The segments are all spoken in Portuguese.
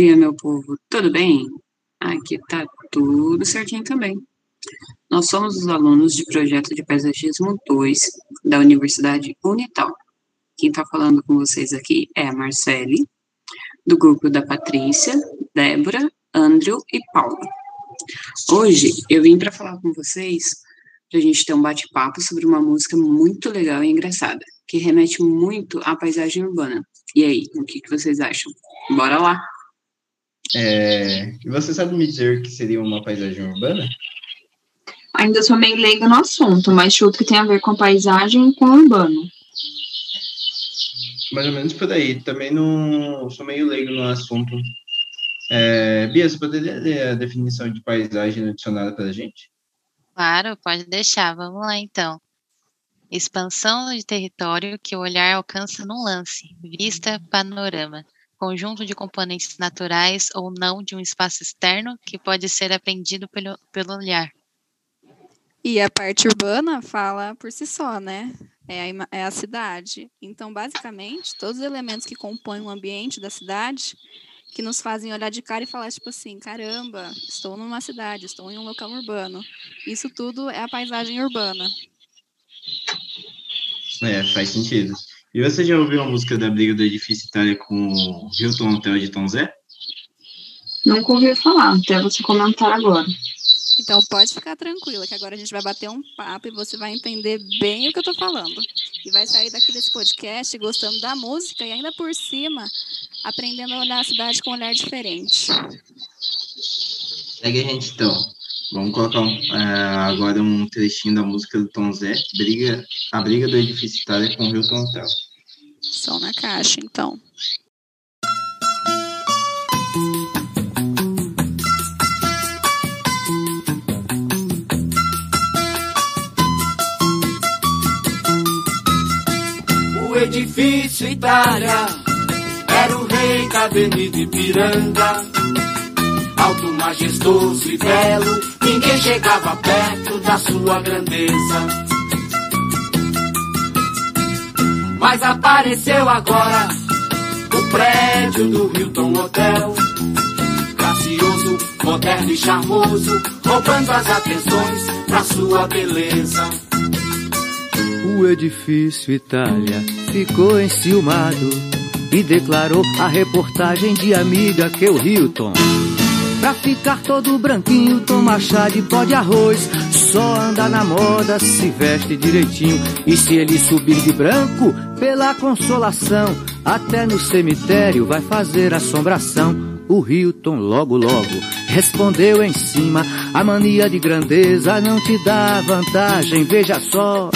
dia, meu povo. Tudo bem? Aqui tá tudo certinho também. Nós somos os alunos de projeto de paisagismo 2 da Universidade Unital. Quem está falando com vocês aqui é a Marcele, do grupo da Patrícia, Débora, Andrew e Paulo. Hoje eu vim para falar com vocês para a gente ter um bate-papo sobre uma música muito legal e engraçada, que remete muito à paisagem urbana. E aí, o que, que vocês acham? Bora lá! É, você sabe me dizer o que seria uma paisagem urbana? Ainda sou meio leiga no assunto, mas chuto que tem a ver com paisagem e com urbano. Mais ou menos por aí. Também não sou meio leigo no assunto. É, Bia, você poderia ler a definição de paisagem adicionada para a gente? Claro, pode deixar. Vamos lá, então. Expansão de território que o olhar alcança num lance, vista, panorama, conjunto de componentes naturais ou não de um espaço externo que pode ser apreendido pelo, pelo olhar. E a parte urbana fala por si só, né? É a, é a cidade. Então, basicamente, todos os elementos que compõem o ambiente da cidade que nos fazem olhar de cara e falar, tipo assim, caramba, estou numa cidade, estou em um local urbano. Isso tudo é a paisagem urbana. É, faz sentido. E você já ouviu a música da briga do edifício Itália com o Hilton Hotel de Tom Zé? Nunca ouvi falar, até você comentar agora. Então pode ficar tranquila, que agora a gente vai bater um papo e você vai entender bem o que eu tô falando. E vai sair daqui desse podcast gostando da música e ainda por cima aprendendo a olhar a cidade com um olhar diferente. Segue a gente então. Vamos colocar um, uh, agora um trechinho da música do Tom Zé, briga, a briga do edifício Itália com o Hilton Hotel. Som na caixa, então. O edifício Itália era o rei da Avenida Ipiranga alto, majestoso e belo, ninguém chegava perto da sua grandeza. Mas apareceu agora o prédio do Hilton Hotel, gracioso, moderno e charmoso, roubando as atenções da sua beleza. O edifício Itália ficou enciumado e declarou a reportagem de amiga que o Hilton Pra ficar todo branquinho, toma chá de pó de arroz. Só anda na moda, se veste direitinho. E se ele subir de branco, pela consolação, até no cemitério vai fazer assombração. O Hilton logo logo respondeu em cima: A mania de grandeza não te dá vantagem, veja só.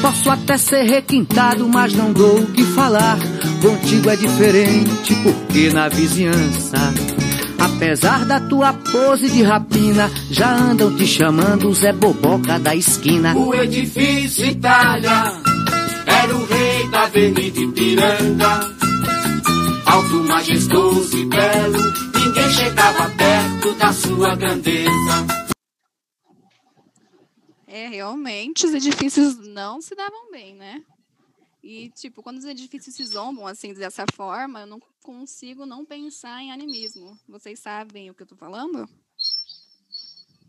Posso até ser requintado, mas não dou o que falar. Contigo é diferente, porque na vizinhança Apesar da tua pose de rapina, já andam te chamando Zé Boboca da esquina. O edifício Itália era o rei da Avenida Ipiranga. Alto, majestoso e belo, ninguém chegava perto da sua grandeza. É, realmente, os edifícios não se davam bem, né? E, tipo, quando os edifícios se zombam, assim, dessa forma, eu não consigo não pensar em animismo. Vocês sabem o que eu tô falando?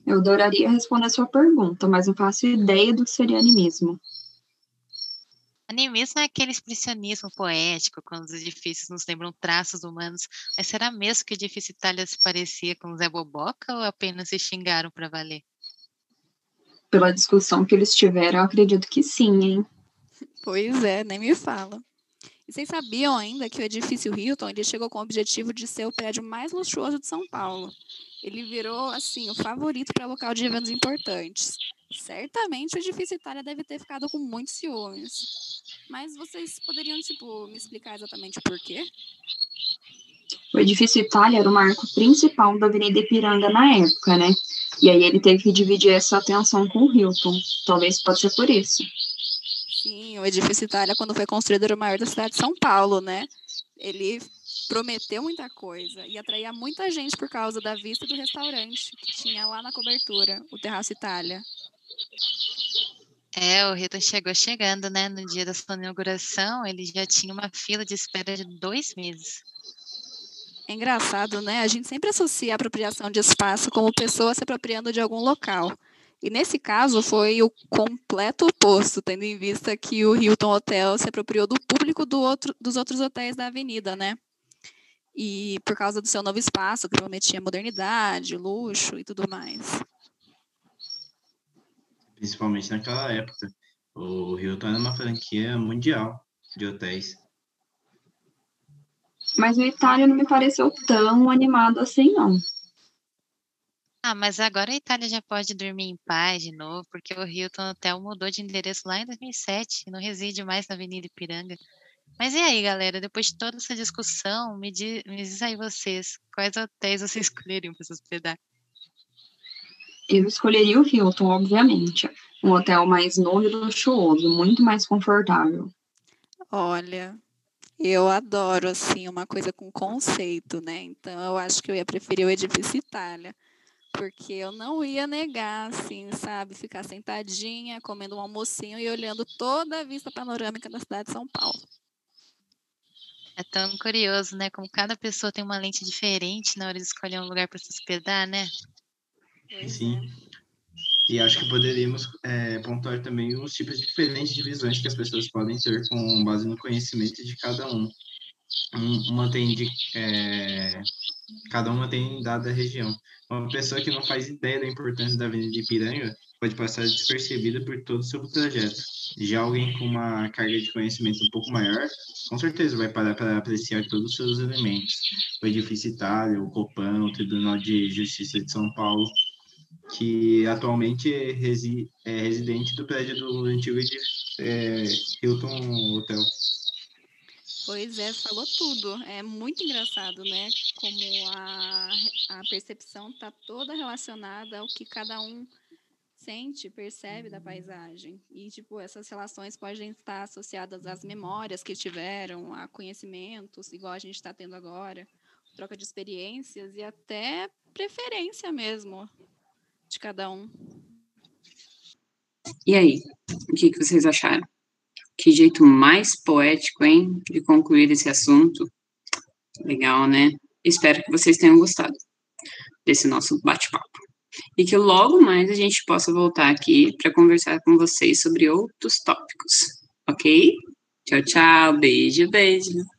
Eu adoraria responder a sua pergunta, mas não faço ideia do que seria animismo. Animismo é aquele expressionismo poético, quando os edifícios nos lembram traços humanos. Mas será mesmo que o edifício Itália se parecia com Zé Boboca ou apenas se xingaram para valer? Pela discussão que eles tiveram, eu acredito que sim, hein? Pois é, nem me fala. E vocês sabiam ainda que o edifício Hilton ele chegou com o objetivo de ser o prédio mais luxuoso de São Paulo. Ele virou assim o favorito para local de eventos importantes. Certamente o edifício Itália deve ter ficado com muitos ciúmes. Mas vocês poderiam tipo me explicar exatamente por quê? O edifício Itália era o marco principal da Avenida Ipiranga na época, né? E aí ele teve que dividir essa atenção com o Hilton. Talvez pode ser por isso. Sim, o edifício Itália, quando foi construído, era o maior da cidade de São Paulo, né? Ele prometeu muita coisa e atraía muita gente por causa da vista do restaurante que tinha lá na cobertura, o Terraço Itália. É, o Hilton chegou chegando, né? No dia da sua inauguração, ele já tinha uma fila de espera de dois meses. É engraçado, né? A gente sempre associa a apropriação de espaço como pessoa se apropriando de algum local. E nesse caso foi o completo oposto, tendo em vista que o Hilton Hotel se apropriou do público do outro, dos outros hotéis da avenida, né? E por causa do seu novo espaço, que prometia modernidade, luxo e tudo mais. Principalmente naquela época. O Hilton era uma franquia mundial de hotéis. Mas o Itália não me pareceu tão animado assim, não. Ah, mas agora a Itália já pode dormir em paz de novo, porque o Hilton Hotel mudou de endereço lá em 2007 e não reside mais na Avenida Ipiranga. Mas e aí, galera? Depois de toda essa discussão, me, diz, me diz aí vocês, quais hotéis vocês escolheriam para se hospedar? Eu escolheria o Hilton, obviamente. Um hotel mais novo e luxuoso, muito mais confortável. Olha, eu adoro, assim, uma coisa com conceito, né? Então, eu acho que eu ia preferir o Edifício Itália. Porque eu não ia negar, assim, sabe? Ficar sentadinha, comendo um almocinho e olhando toda a vista panorâmica da cidade de São Paulo. É tão curioso, né? Como cada pessoa tem uma lente diferente na hora de escolher um lugar para se hospedar, né? Sim. é. E acho que poderíamos é, pontuar também os tipos diferentes de visões que as pessoas podem ter com base no conhecimento de cada um. Um- Uma tem de, é, cada uma tem dada região. Uma pessoa que não faz ideia da importância da Avenida Ipiranga pode passar despercebida por todo o seu trajeto. Já alguém com uma carga de conhecimento um pouco maior, com certeza vai parar para apreciar todos os seus elementos. O edifício Itália, o Copan, o Tribunal de Justiça de São Paulo, que atualmente é, resi é residente do prédio do antigo é, Hilton Hotel. Pois é, falou tudo. É muito engraçado, né? Como a, a percepção está toda relacionada ao que cada um sente, percebe da paisagem. E, tipo, essas relações podem estar associadas às memórias que tiveram, a conhecimentos, igual a gente está tendo agora, troca de experiências e até preferência mesmo de cada um. E aí, o que, que vocês acharam? Que jeito mais poético, hein, de concluir esse assunto. Legal, né? Espero que vocês tenham gostado desse nosso bate-papo. E que logo mais a gente possa voltar aqui para conversar com vocês sobre outros tópicos, ok? Tchau, tchau, beijo, beijo.